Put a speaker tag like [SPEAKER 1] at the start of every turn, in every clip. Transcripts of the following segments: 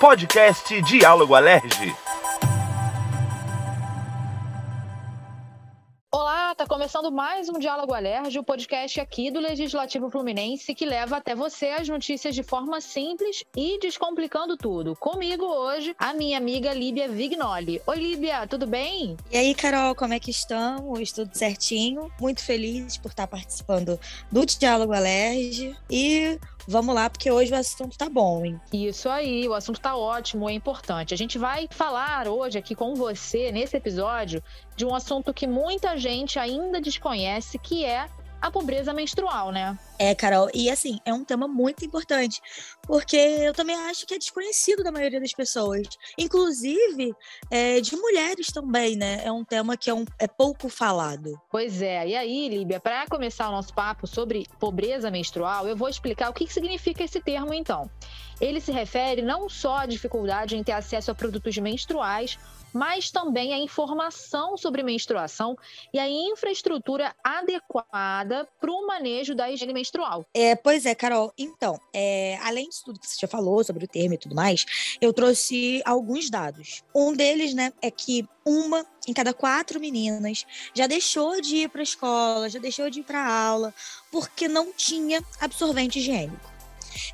[SPEAKER 1] Podcast Diálogo Alerge.
[SPEAKER 2] Começando mais um Diálogo Alerge, o podcast aqui do Legislativo Fluminense que leva até você as notícias de forma simples e descomplicando tudo. Comigo hoje, a minha amiga Líbia Vignoli. Oi, Líbia, tudo bem?
[SPEAKER 3] E aí, Carol, como é que estamos? Tudo certinho? Muito feliz por estar participando do Diálogo Alerge e Vamos lá, porque hoje o assunto tá bom, hein?
[SPEAKER 2] Isso aí, o assunto tá ótimo, é importante. A gente vai falar hoje aqui com você, nesse episódio, de um assunto que muita gente ainda desconhece, que é a pobreza menstrual, né?
[SPEAKER 3] É, Carol, e assim, é um tema muito importante, porque eu também acho que é desconhecido da maioria das pessoas, inclusive é, de mulheres também, né? É um tema que é, um, é pouco falado.
[SPEAKER 2] Pois é, e aí, Líbia, para começar o nosso papo sobre pobreza menstrual, eu vou explicar o que, que significa esse termo, então. Ele se refere não só à dificuldade em ter acesso a produtos menstruais, mas também a informação sobre menstruação e a infraestrutura adequada para o manejo da higiene menstrual.
[SPEAKER 3] É, pois é, Carol. Então, é, além de tudo que você já falou sobre o termo e tudo mais, eu trouxe alguns dados. Um deles, né, é que uma em cada quatro meninas já deixou de ir para a escola, já deixou de ir para aula, porque não tinha absorvente higiênico.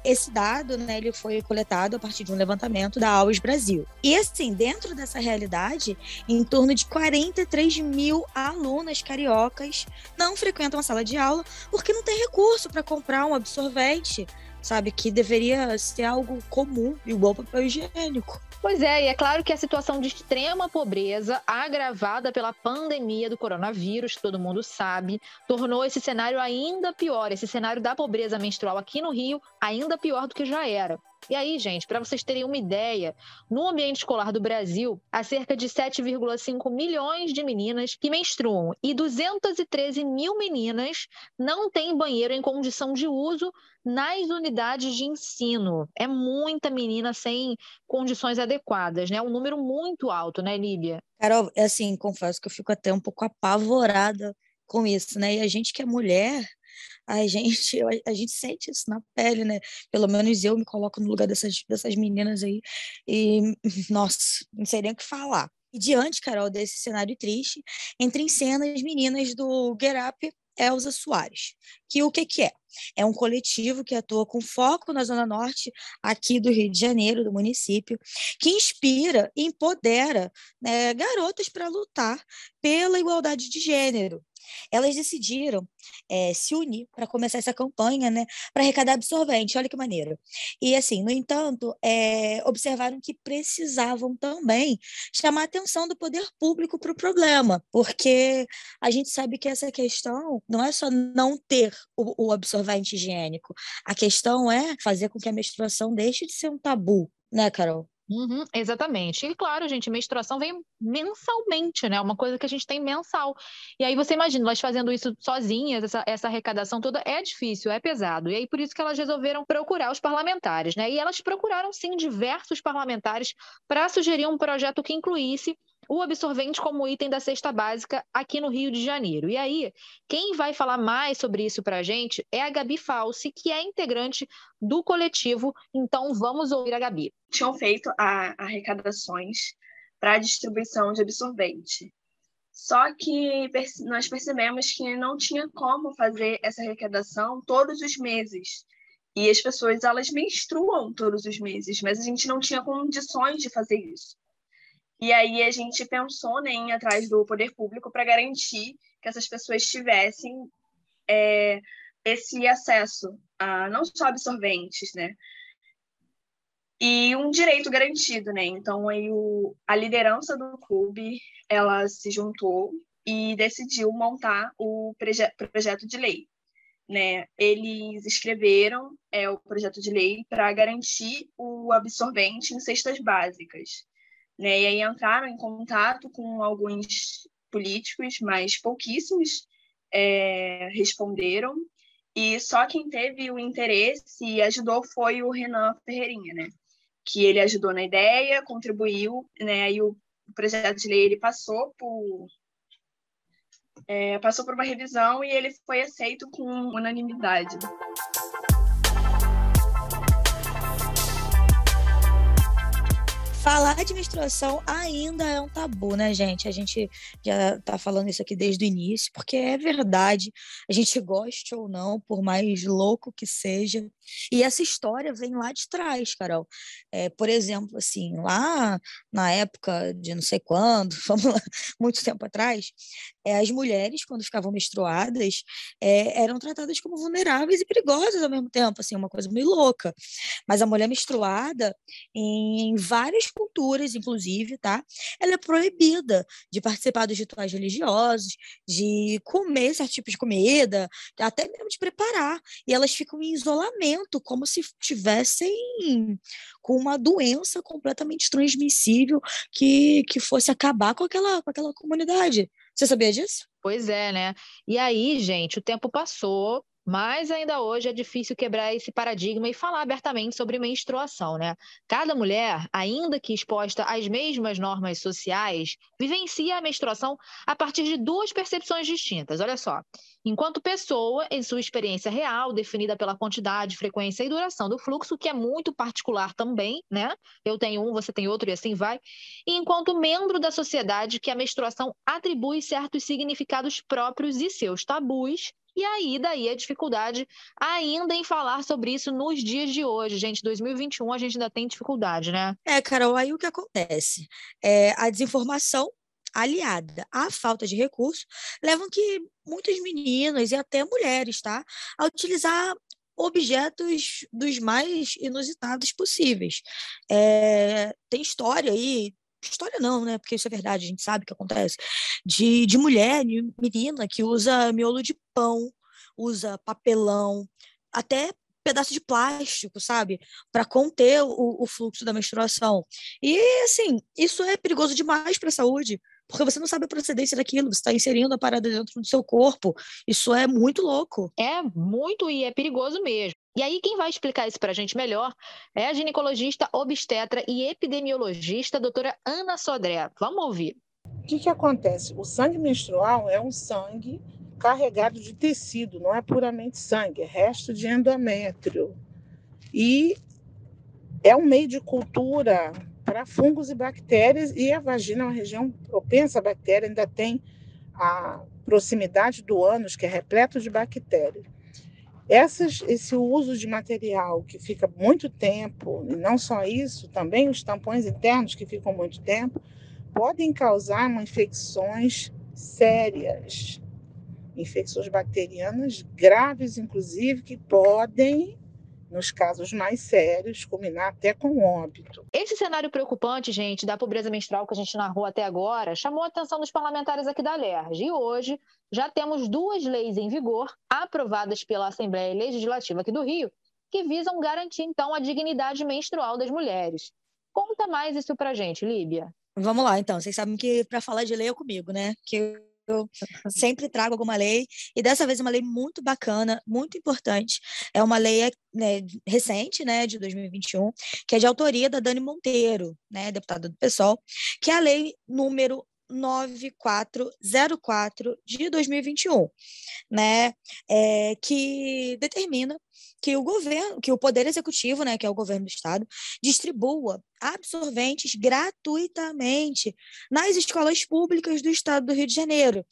[SPEAKER 3] Esse dado, né, ele foi coletado a partir de um levantamento da AUS Brasil. E assim, dentro dessa realidade, em torno de 43 mil alunas cariocas não frequentam a sala de aula porque não tem recurso para comprar um absorvente, sabe, que deveria ser algo comum, igual papel higiênico.
[SPEAKER 2] Pois é, e é claro que a situação de extrema pobreza, agravada pela pandemia do coronavírus, todo mundo sabe, tornou esse cenário ainda pior, esse cenário da pobreza menstrual aqui no Rio, ainda pior do que já era. E aí, gente, para vocês terem uma ideia, no ambiente escolar do Brasil, há cerca de 7,5 milhões de meninas que menstruam e 213 mil meninas não têm banheiro em condição de uso nas unidades de ensino. É muita menina sem condições adequadas, né? Um número muito alto, né, Líbia?
[SPEAKER 3] Carol, assim, confesso que eu fico até um pouco apavorada com isso, né? E a gente que é mulher, a gente, a gente sente isso na pele, né? Pelo menos eu me coloco no lugar dessas, dessas meninas aí e, nossa, não sei nem o que falar. E diante, Carol, desse cenário triste, entra em cena as meninas do Get Up Elza Soares, que o que, que é? É um coletivo que atua com foco na Zona Norte, aqui do Rio de Janeiro, do município, que inspira e empodera né, garotas para lutar pela igualdade de gênero, elas decidiram é, se unir para começar essa campanha, né, para arrecadar absorvente. Olha que maneiro. E assim, no entanto, é, observaram que precisavam também chamar a atenção do poder público para o problema, porque a gente sabe que essa questão não é só não ter o, o absorvente higiênico, a questão é fazer com que a menstruação deixe de ser um tabu, né, Carol?
[SPEAKER 2] Uhum, exatamente. E claro, gente, menstruação vem mensalmente, né? Uma coisa que a gente tem mensal. E aí você imagina, elas fazendo isso sozinhas, essa, essa arrecadação toda é difícil, é pesado. E aí por isso que elas resolveram procurar os parlamentares, né? E elas procuraram sim diversos parlamentares para sugerir um projeto que incluísse o absorvente como item da cesta básica aqui no Rio de Janeiro. E aí, quem vai falar mais sobre isso para a gente é a Gabi Falsi, que é integrante do coletivo. Então, vamos ouvir a Gabi.
[SPEAKER 4] Tinham feito arrecadações para a distribuição de absorvente. Só que nós percebemos que não tinha como fazer essa arrecadação todos os meses. E as pessoas, elas menstruam todos os meses, mas a gente não tinha condições de fazer isso. E aí a gente pensou né, em ir atrás do poder público para garantir que essas pessoas tivessem é, esse acesso a não só absorventes, né? E um direito garantido, né? Então aí o, a liderança do clube ela se juntou e decidiu montar o proje projeto de lei. Né? Eles escreveram é, o projeto de lei para garantir o absorvente em cestas básicas. Né? E aí entraram em contato com alguns políticos, mas pouquíssimos é, responderam. E só quem teve o interesse e ajudou foi o Renan Ferreirinha, né? Que ele ajudou na ideia, contribuiu, né? Aí o projeto de lei ele passou por, é, passou por uma revisão e ele foi aceito com unanimidade.
[SPEAKER 3] Falar de menstruação ainda é um tabu, né, gente? A gente já tá falando isso aqui desde o início, porque é verdade. A gente goste ou não, por mais louco que seja. E essa história vem lá de trás, Carol. É, por exemplo, assim, lá na época de não sei quando, vamos lá, muito tempo atrás, é, as mulheres, quando ficavam menstruadas, é, eram tratadas como vulneráveis e perigosas ao mesmo tempo, assim, uma coisa meio louca. Mas a mulher menstruada, em, várias culturas, inclusive, tá? Ela é proibida de participar dos rituais religiosos, de comer certo tipo de comida, até mesmo de preparar. E elas ficam em isolamento, como se tivessem com uma doença completamente transmissível que, que fosse acabar com aquela, com aquela comunidade. Você sabia disso?
[SPEAKER 2] Pois é, né? E aí, gente, o tempo passou, mas ainda hoje é difícil quebrar esse paradigma e falar abertamente sobre menstruação, né? Cada mulher, ainda que exposta às mesmas normas sociais, vivencia a menstruação a partir de duas percepções distintas. Olha só. Enquanto pessoa, em sua experiência real, definida pela quantidade, frequência e duração do fluxo, que é muito particular também, né? Eu tenho um, você tem outro e assim vai. E enquanto membro da sociedade, que a menstruação atribui certos significados próprios e seus tabus e aí, daí a dificuldade ainda em falar sobre isso nos dias de hoje, gente. 2021 a gente ainda tem dificuldade, né?
[SPEAKER 3] É, Carol, aí o que acontece? É, a desinformação aliada à falta de recurso levam que muitas meninas e até mulheres, tá, a utilizar objetos dos mais inusitados possíveis. É, tem história aí história não, né? Porque isso é verdade, a gente sabe o que acontece. De, de mulher, de menina que usa miolo de pão, usa papelão, até pedaço de plástico, sabe? Para conter o, o, fluxo da menstruação. E, assim, isso é perigoso demais para a saúde, porque você não sabe a procedência daquilo, você está inserindo a parada dentro do seu corpo. Isso é muito louco.
[SPEAKER 2] É muito e é perigoso mesmo. E aí, quem vai explicar isso para a gente melhor é a ginecologista, obstetra e epidemiologista, doutora Ana Sodré. Vamos ouvir.
[SPEAKER 5] O que, que acontece? O sangue menstrual é um sangue carregado de tecido, não é puramente sangue, é resto de endométrio. E é um meio de cultura para fungos e bactérias, e a vagina é uma região propensa a bactérias, ainda tem a proximidade do ânus, que é repleto de bactérias. Essas, esse uso de material que fica muito tempo, e não só isso, também os tampões internos que ficam muito tempo, podem causar infecções sérias, infecções bacterianas graves, inclusive, que podem nos casos mais sérios, culminar até com óbito.
[SPEAKER 2] Esse cenário preocupante, gente, da pobreza menstrual que a gente narrou até agora, chamou a atenção dos parlamentares aqui da LERJ. E hoje já temos duas leis em vigor, aprovadas pela Assembleia Legislativa aqui do Rio, que visam garantir, então, a dignidade menstrual das mulheres. Conta mais isso pra gente, Líbia.
[SPEAKER 3] Vamos lá, então. Vocês sabem que para falar de lei é comigo, né? Que eu sempre trago alguma lei, e dessa vez uma lei muito bacana, muito importante. É uma lei né, recente, né, de 2021, que é de autoria da Dani Monteiro, né, deputada do PSOL, que é a lei número 9404 de 2021, né, é, que determina que o governo, que o poder executivo, né, que é o governo do estado, distribua absorventes gratuitamente nas escolas públicas do estado do Rio de Janeiro,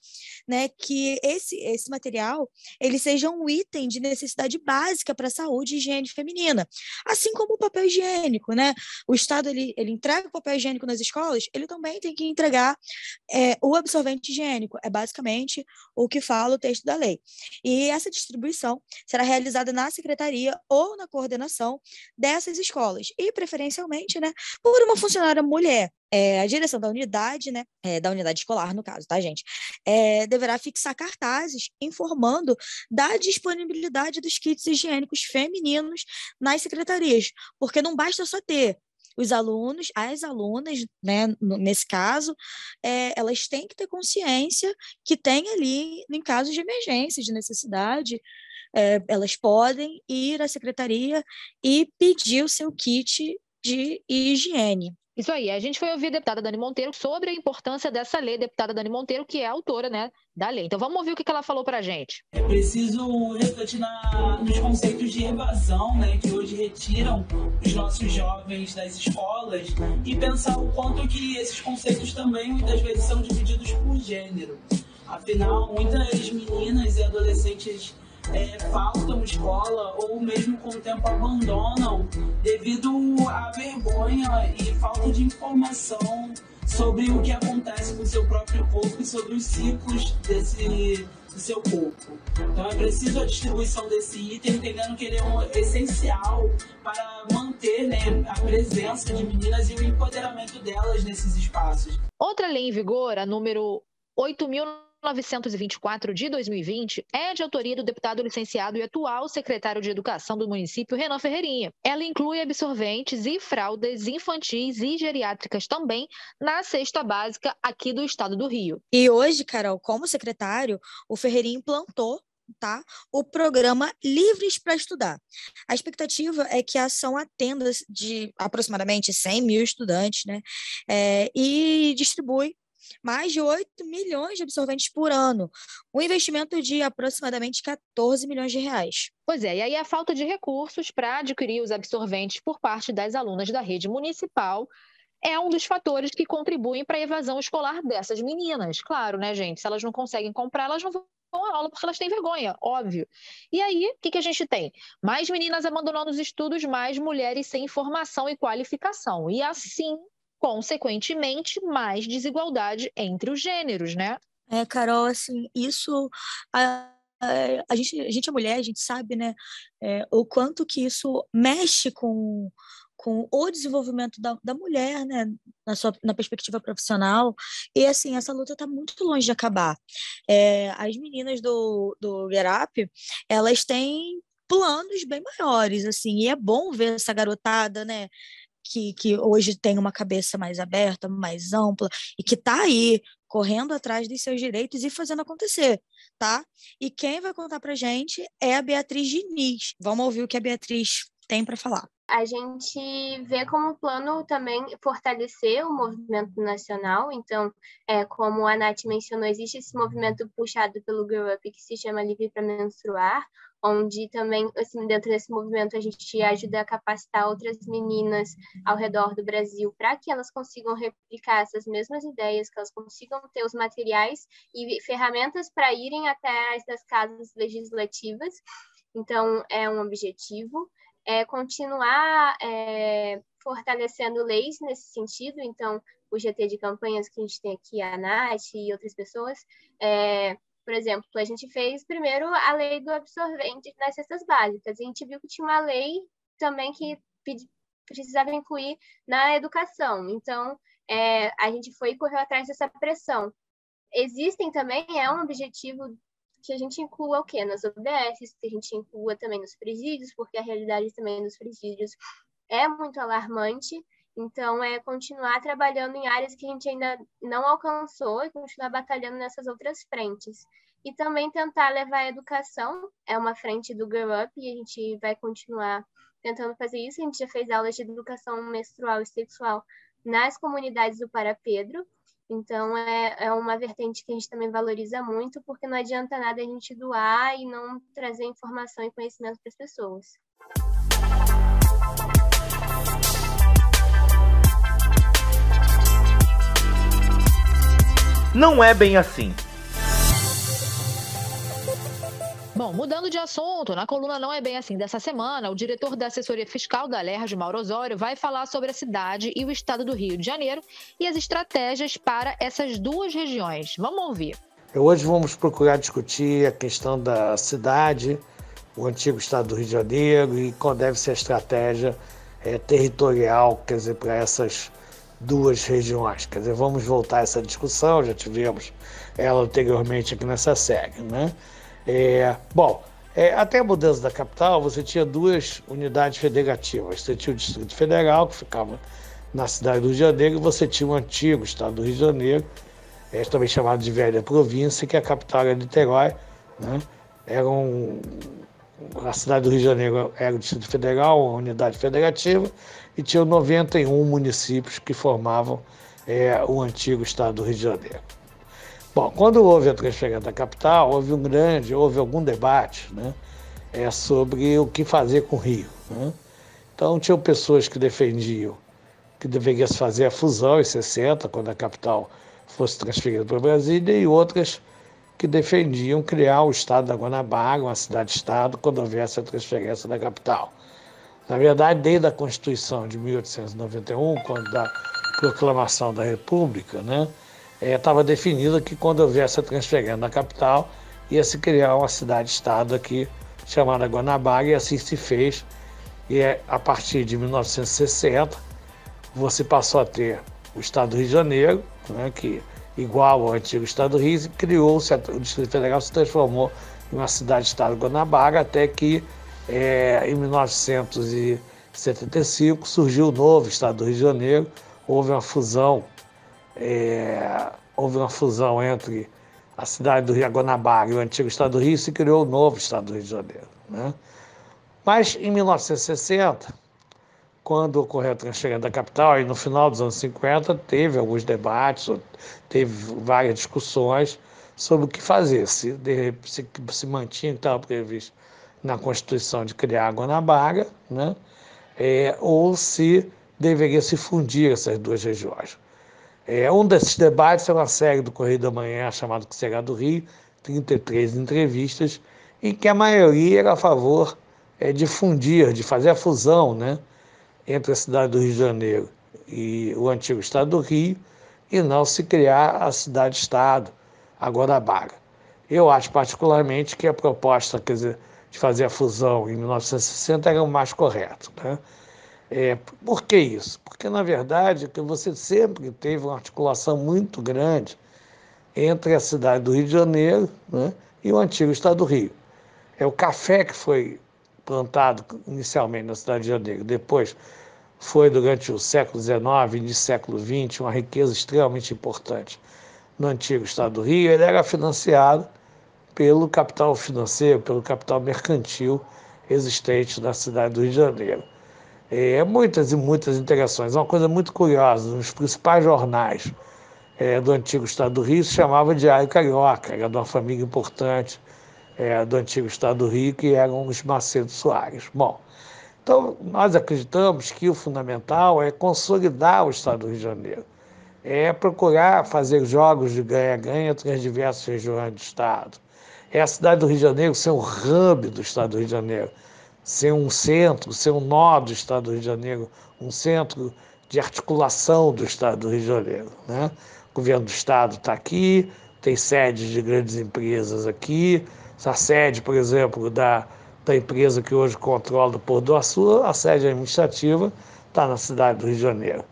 [SPEAKER 3] né, que esse esse material ele seja um item de necessidade básica para a saúde e higiene feminina, assim como o papel higiênico, né? O estado ele, ele entrega o papel higiênico nas escolas, ele também tem que entregar é, o absorvente higiênico, é basicamente o que fala o texto da lei. E essa distribuição será realizada na secretaria ou na coordenação dessas escolas e preferencialmente, né, por uma funcionária mulher. É, a direção da unidade, né, é, da unidade escolar, no caso, tá, gente, é, deverá fixar cartazes informando da disponibilidade dos kits higiênicos femininos nas secretarias, porque não basta só ter os alunos, as alunas, né, nesse caso, é, elas têm que ter consciência que tem ali, em casos de emergência, de necessidade, é, elas podem ir à secretaria e pedir o seu kit de higiene.
[SPEAKER 2] Isso aí. A gente foi ouvir a deputada Dani Monteiro sobre a importância dessa lei, deputada Dani Monteiro, que é a autora né, da lei. Então vamos ouvir o que ela falou para a gente.
[SPEAKER 6] É preciso refletir na, nos conceitos de evasão, né, que hoje retiram os nossos jovens das escolas e pensar o quanto que esses conceitos também muitas vezes são divididos por gênero. Afinal, muitas meninas e adolescentes é, faltam escola ou mesmo com o tempo abandonam devido à vergonha e falta de informação sobre o que acontece com o seu próprio corpo e sobre os ciclos desse do seu corpo. Então é preciso a distribuição desse item, entendendo que ele é um, essencial para manter né, a presença de meninas e o empoderamento delas nesses espaços.
[SPEAKER 2] Outra lei em vigor, a número 8.000 924 de 2020 é de autoria do deputado licenciado e atual secretário de Educação do município, Renan Ferreirinha. Ela inclui absorventes e fraldas infantis e geriátricas também na cesta básica aqui do estado do Rio.
[SPEAKER 3] E hoje, Carol, como secretário, o Ferreirinha implantou tá? o programa Livres para Estudar. A expectativa é que a ação atenda de aproximadamente 100 mil estudantes né? É, e distribui mais de 8 milhões de absorventes por ano, um investimento de aproximadamente 14 milhões de reais.
[SPEAKER 2] Pois é, e aí a falta de recursos para adquirir os absorventes por parte das alunas da rede municipal é um dos fatores que contribuem para a evasão escolar dessas meninas. Claro, né, gente? Se elas não conseguem comprar, elas não vão à aula porque elas têm vergonha, óbvio. E aí, o que, que a gente tem? Mais meninas abandonando os estudos, mais mulheres sem formação e qualificação. E assim consequentemente, mais desigualdade entre os gêneros, né?
[SPEAKER 3] É, Carol, assim, isso a, a, a gente, a gente é mulher, a gente sabe, né, é, o quanto que isso mexe com, com o desenvolvimento da, da mulher, né, na sua na perspectiva profissional. E assim, essa luta está muito longe de acabar. É, as meninas do, do Get Up, elas têm planos bem maiores, assim, e é bom ver essa garotada, né, que, que hoje tem uma cabeça mais aberta, mais ampla, e que está aí correndo atrás dos seus direitos e fazendo acontecer, tá? E quem vai contar para gente é a Beatriz Diniz. Vamos ouvir o que a Beatriz tem para falar.
[SPEAKER 7] A gente vê como plano também fortalecer o movimento nacional. Então, é, como a Nath mencionou, existe esse movimento puxado pelo Girl Up que se chama Livre para Menstruar, onde também, assim, dentro desse movimento, a gente ajuda a capacitar outras meninas ao redor do Brasil para que elas consigam replicar essas mesmas ideias, que elas consigam ter os materiais e ferramentas para irem até as casas legislativas. Então, é um objetivo. É continuar é, fortalecendo leis nesse sentido. Então, o GT de campanhas que a gente tem aqui, a Nath e outras pessoas, é, por exemplo, a gente fez primeiro a lei do absorvente nas cestas básicas. E a gente viu que tinha uma lei também que precisava incluir na educação. Então, é, a gente foi e correu atrás dessa pressão. Existem também, é um objetivo que a gente inclua o quê? Nas OBS, que a gente inclua também nos presídios, porque a realidade também dos presídios é muito alarmante. Então, é continuar trabalhando em áreas que a gente ainda não alcançou e continuar batalhando nessas outras frentes. E também tentar levar a educação, é uma frente do Girl Up, e a gente vai continuar tentando fazer isso. A gente já fez aulas de educação menstrual e sexual nas comunidades do Para Pedro. Então, é, é uma vertente que a gente também valoriza muito, porque não adianta nada a gente doar e não trazer informação e conhecimento para as pessoas.
[SPEAKER 1] Não é bem assim.
[SPEAKER 2] Bom, mudando de assunto, na coluna Não é Bem Assim dessa semana, o diretor da assessoria fiscal da LERJ, Mauro Osório, vai falar sobre a cidade e o estado do Rio de Janeiro e as estratégias para essas duas regiões. Vamos ouvir.
[SPEAKER 8] Hoje vamos procurar discutir a questão da cidade, o antigo estado do Rio de Janeiro e qual deve ser a estratégia é, territorial, quer dizer, para essas duas regiões. Quer dizer, vamos voltar a essa discussão, já tivemos ela anteriormente aqui nessa série, né? É, bom, é, até a mudança da capital, você tinha duas unidades federativas. Você tinha o Distrito Federal, que ficava na cidade do Rio de Janeiro, e você tinha o antigo estado do Rio de Janeiro, é, também chamado de Velha Província, que a capital era Niterói. Né? Eram a cidade do Rio de Janeiro era o Distrito Federal, uma unidade federativa, e tinha 91 municípios que formavam é, o antigo estado do Rio de Janeiro. Bom, quando houve a transferência da capital, houve um grande, houve algum debate né, é, sobre o que fazer com o Rio. Né? Então, tinham pessoas que defendiam que deveria se fazer a fusão em 60, quando a capital fosse transferida para Brasília, e outras que defendiam criar o estado da Guanabara, uma cidade-estado, quando houvesse a transferência da capital. Na verdade, desde a Constituição de 1891, quando da proclamação da República, né, estava é, definido que quando houvesse a transferência da capital, ia se criar uma cidade-estado aqui chamada Guanabara, e assim se fez. E é, a partir de 1960, você passou a ter o Estado do Rio de Janeiro, né, que igual ao antigo Estado do Rio, criou-se, o Distrito Federal se transformou em uma cidade-estado Guanabara, até que é, em 1975 surgiu o novo Estado do Rio de Janeiro, houve uma fusão, é, houve uma fusão entre a cidade do Rio Guanabara e o antigo Estado do Rio, se criou o novo Estado do Rio de Janeiro. Né? Mas em 1960, quando ocorreu a transferência da capital, e no final dos anos 50 teve alguns debates, teve várias discussões sobre o que fazer, se, se, se mantinha o estava previsto na Constituição de criar a Guanabara, né? É, ou se deveria se fundir essas duas regiões. É, um desses debates é uma série do Correio da Manhã chamado Que Será do Rio, 33 entrevistas, em que a maioria era a favor é, de fundir, de fazer a fusão, né? Entre a cidade do Rio de Janeiro e o antigo estado do Rio e não se criar a cidade-estado, a Guanabara. Eu acho particularmente que a proposta quer dizer, de fazer a fusão em 1960 era o mais correto. Né? É, por que isso? Porque, na verdade, que você sempre teve uma articulação muito grande entre a cidade do Rio de Janeiro né, e o antigo estado do Rio. É o café que foi plantado inicialmente na cidade de Janeiro, depois foi durante o século XIX início do século XX uma riqueza extremamente importante no antigo estado do Rio, ele era financiado pelo capital financeiro, pelo capital mercantil existente na cidade do Rio de Janeiro. É, muitas e muitas integrações. Uma coisa muito curiosa, nos principais jornais é, do antigo estado do Rio se chamava Diário Carioca, era de uma família importante é, do antigo Estado do Rio, que eram os Macedo Soares. Bom, então nós acreditamos que o fundamental é consolidar o Estado do Rio de Janeiro, é procurar fazer jogos de ganha-ganha entre as diversas regiões do Estado. É a cidade do Rio de Janeiro ser um hub do Estado do Rio de Janeiro, ser um centro, ser um nó do Estado do Rio de Janeiro, um centro de articulação do Estado do Rio de Janeiro. Né? O governo do Estado está aqui, tem sedes de grandes empresas aqui, a sede, por exemplo, da, da empresa que hoje controla o Porto do Açu, a sede administrativa está na cidade do Rio de Janeiro.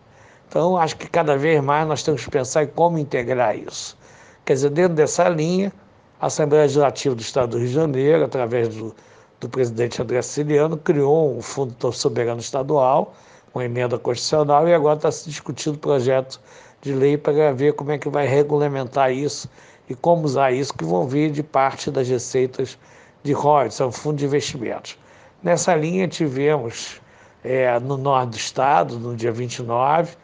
[SPEAKER 8] Então, acho que cada vez mais nós temos que pensar em como integrar isso. Quer dizer, dentro dessa linha, a Assembleia Legislativa do Estado do Rio de Janeiro, através do, do presidente André Siciliano, criou um Fundo Soberano Estadual, uma emenda constitucional, e agora está se discutindo o projeto de lei para ver como é que vai regulamentar isso e como usar isso, que vão vir de parte das receitas de royalties, é um fundo de investimentos. Nessa linha, tivemos é, no norte do estado, no dia 29,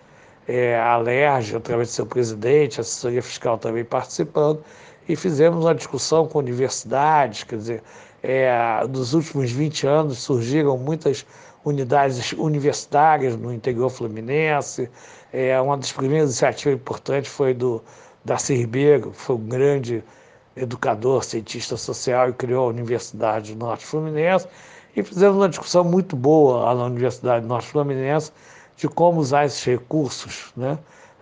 [SPEAKER 8] é, a LERJ, através do seu presidente, a assessoria fiscal também participando, e fizemos uma discussão com universidades, quer dizer, é, nos últimos 20 anos surgiram muitas unidades universitárias no interior fluminense. É, uma das primeiras iniciativas importantes foi do Darcy Ribeiro, foi um grande educador, cientista social e criou a Universidade do Norte Fluminense. E fizemos uma discussão muito boa lá na Universidade do Norte Fluminense de como usar esses recursos, né?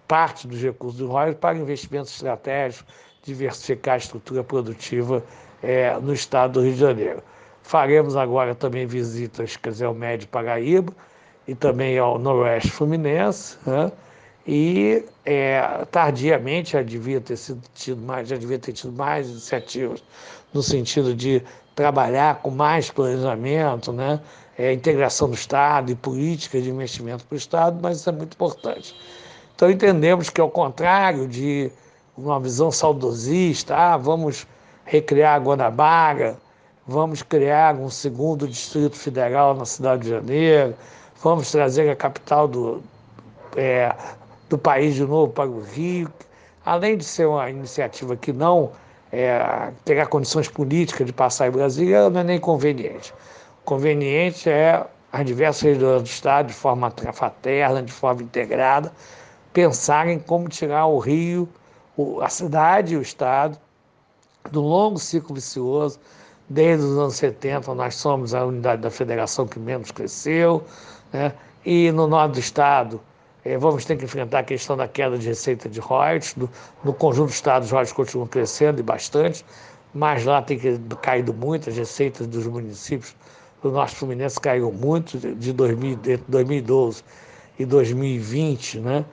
[SPEAKER 8] parte dos recursos do ROI, para investimentos estratégicos, diversificar a estrutura produtiva é, no estado do Rio de Janeiro. Faremos agora também visitas, quer dizer, ao Médio Paraíba e também ao Noroeste Fluminense, né? E é, tardiamente já devia ter sido tido mais, já devia ter tido mais iniciativas no sentido de trabalhar com mais planejamento, né? É, integração do Estado e política de investimento para o Estado, mas isso é muito importante. Então entendemos que ao contrário de uma visão saudosista, ah, vamos recriar Guanabara, vamos criar um segundo Distrito Federal na cidade de Janeiro, vamos trazer a capital do, é, do país de novo para o Rio. Além de ser uma iniciativa que não é, terá condições políticas de passar em Brasília, não é nem conveniente. Conveniente é as diversas regiões do Estado, de forma fraterna, de forma integrada, pensarem como tirar o Rio, a cidade e o Estado do longo ciclo vicioso. Desde os anos 70, nós somos a unidade da federação que menos cresceu, né? e no norte do Estado, vamos ter que enfrentar a questão da queda de receita de royalties. No, conjunto do Estado, os royalties continuam crescendo e bastante, mas lá tem caído muito, as receitas dos municípios do Norte Fluminense caíram muito de 2000, de 2012 e 2020, né?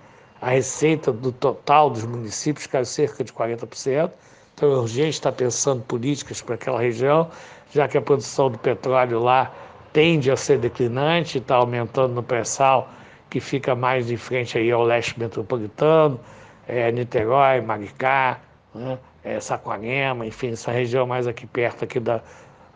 [SPEAKER 8] A receita do total dos municípios caiu cerca de 40%. Então é urgente estar pensando políticas para aquela região, já que a produção do petróleo lá tende a ser declinante, está aumentando no pré-sal, que fica mais de frente aí ao leste metropolitano, é, Niterói, Maricá, né? é, Saquarema, enfim, essa região mais aqui perto aqui da,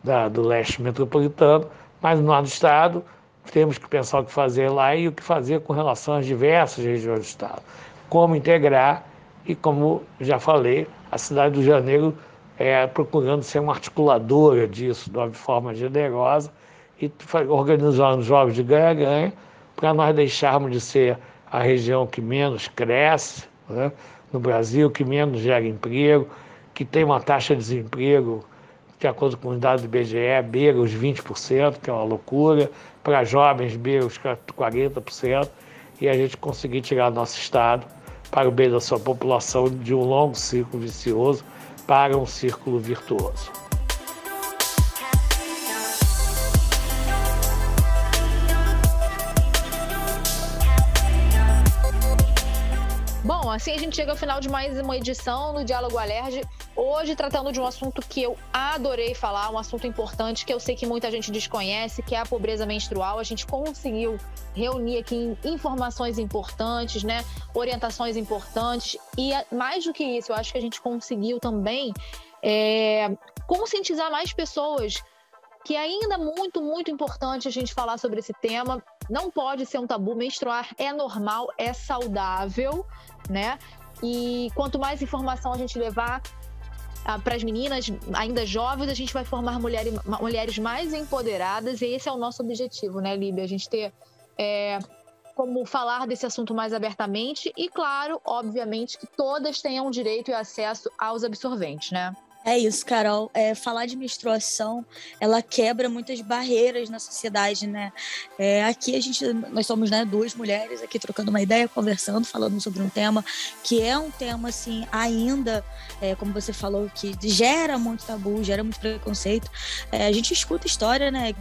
[SPEAKER 8] da, do leste metropolitano, mas no norte do estado temos que pensar o que fazer lá e o que fazer com relação às diversas regiões do estado. Como integrar e, como já falei, a cidade do Janeiro é, procurando ser uma articuladora disso de uma forma generosa e organizando jogos de ganha-ganha para nós deixarmos de ser a região que menos cresce né, no Brasil, que menos gera emprego, que tem uma taxa de desemprego de acordo com os dados do IBGE, beira os 20%, que é uma loucura, para jovens beira os 40%, e a gente conseguir tirar nosso Estado para o bem da sua população de um longo círculo vicioso para um círculo virtuoso.
[SPEAKER 2] Bom, assim a gente chega ao final de mais uma edição do Diálogo Alerge. Hoje tratando de um assunto que eu adorei falar, um assunto importante que eu sei que muita gente desconhece, que é a pobreza menstrual. A gente conseguiu reunir aqui informações importantes, né? Orientações importantes e mais do que isso, eu acho que a gente conseguiu também é, conscientizar mais pessoas que é ainda muito, muito importante a gente falar sobre esse tema. Não pode ser um tabu. Menstruar é normal, é saudável, né? E quanto mais informação a gente levar ah, para as meninas ainda jovens, a gente vai formar mulheres, mulheres mais empoderadas. E esse é o nosso objetivo, né, Líbia? A gente ter é, como falar desse assunto mais abertamente e, claro, obviamente, que todas tenham direito e acesso aos absorventes, né?
[SPEAKER 3] É isso, Carol. É, falar de menstruação, ela quebra muitas barreiras na sociedade, né? É, aqui a gente, nós somos né, duas mulheres aqui trocando uma ideia, conversando, falando sobre um tema que é um tema assim ainda, é, como você falou, que gera muito tabu, gera muito preconceito. É, a gente escuta história, né?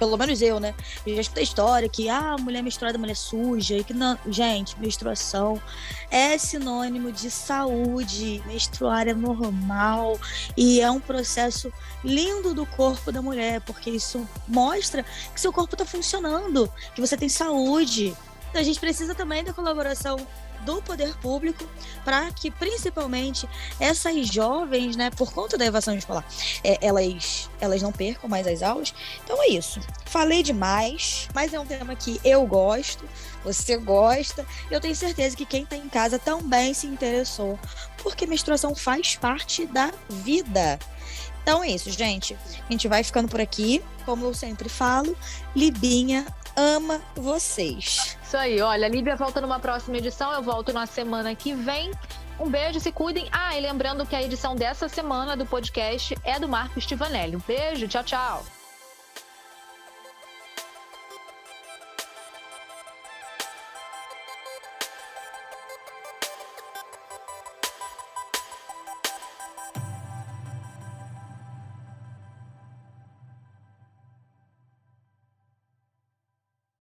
[SPEAKER 3] Pelo menos eu, né? Eu já escutei história que ah, mulher menstruada mulher suja, e que não. Gente, menstruação é sinônimo de saúde, menstruar é normal e é um processo lindo do corpo da mulher, porque isso mostra que seu corpo está funcionando, que você tem saúde. Então, a gente precisa também da colaboração do poder público para que principalmente essas jovens, né, por conta da evasão escolar, é, elas, elas não percam mais as aulas. Então é isso. Falei demais, mas é um tema que eu gosto, você gosta. Eu tenho certeza que quem está em casa também se interessou, porque menstruação faz parte da vida. Então é isso, gente. A gente vai ficando por aqui. Como eu sempre falo, Libinha ama vocês.
[SPEAKER 2] Isso aí, olha, a Líbia volta numa próxima edição, eu volto na semana que vem. Um beijo, se cuidem. Ah, e lembrando que a edição dessa semana do podcast é do Marco Stivanelli. Um beijo, tchau, tchau.